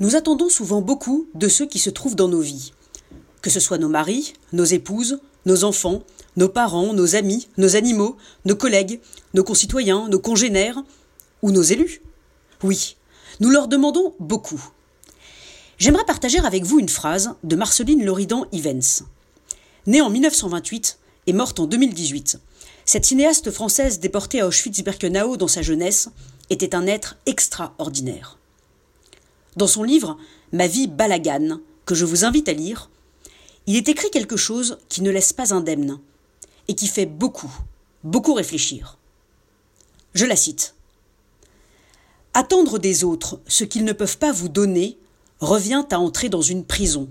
Nous attendons souvent beaucoup de ceux qui se trouvent dans nos vies, que ce soit nos maris, nos épouses, nos enfants, nos parents, nos amis, nos animaux, nos collègues, nos concitoyens, nos congénères ou nos élus. Oui, nous leur demandons beaucoup. J'aimerais partager avec vous une phrase de Marceline Loridan Ivens. Née en 1928 et morte en 2018, cette cinéaste française déportée à Auschwitz-Birkenau dans sa jeunesse était un être extraordinaire. Dans son livre Ma vie balagane, que je vous invite à lire, il est écrit quelque chose qui ne laisse pas indemne et qui fait beaucoup, beaucoup réfléchir. Je la cite. Attendre des autres ce qu'ils ne peuvent pas vous donner revient à entrer dans une prison.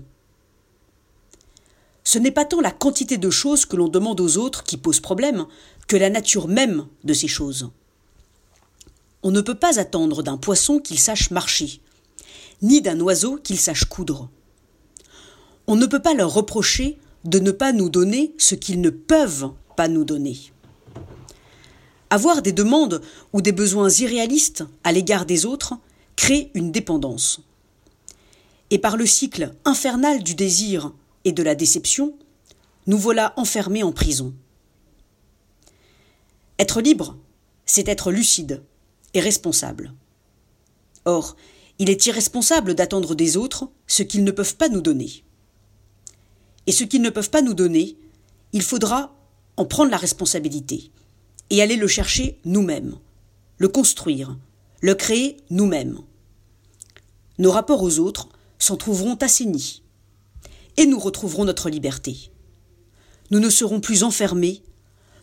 Ce n'est pas tant la quantité de choses que l'on demande aux autres qui pose problème que la nature même de ces choses. On ne peut pas attendre d'un poisson qu'il sache marcher, ni d'un oiseau qu'il sache coudre. On ne peut pas leur reprocher de ne pas nous donner ce qu'ils ne peuvent pas nous donner. Avoir des demandes ou des besoins irréalistes à l'égard des autres crée une dépendance. Et par le cycle infernal du désir et de la déception, nous voilà enfermés en prison. Être libre, c'est être lucide et responsable. Or, il est irresponsable d'attendre des autres ce qu'ils ne peuvent pas nous donner. Et ce qu'ils ne peuvent pas nous donner, il faudra en prendre la responsabilité et aller le chercher nous-mêmes, le construire, le créer nous-mêmes. Nos rapports aux autres s'en trouveront assainis et nous retrouverons notre liberté. Nous ne serons plus enfermés,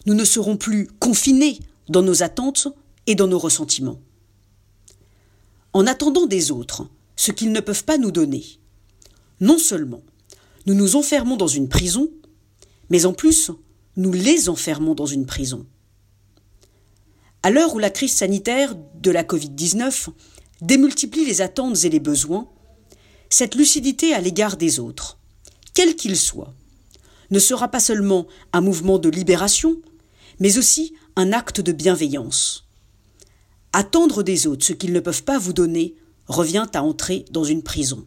nous ne serons plus confinés dans nos attentes et dans nos ressentiments. En attendant des autres ce qu'ils ne peuvent pas nous donner, non seulement nous nous enfermons dans une prison, mais en plus nous les enfermons dans une prison. À l'heure où la crise sanitaire de la Covid-19 démultiplie les attentes et les besoins, cette lucidité à l'égard des autres, quels qu'ils soient, ne sera pas seulement un mouvement de libération, mais aussi un acte de bienveillance. Attendre des autres ce qu'ils ne peuvent pas vous donner revient à entrer dans une prison.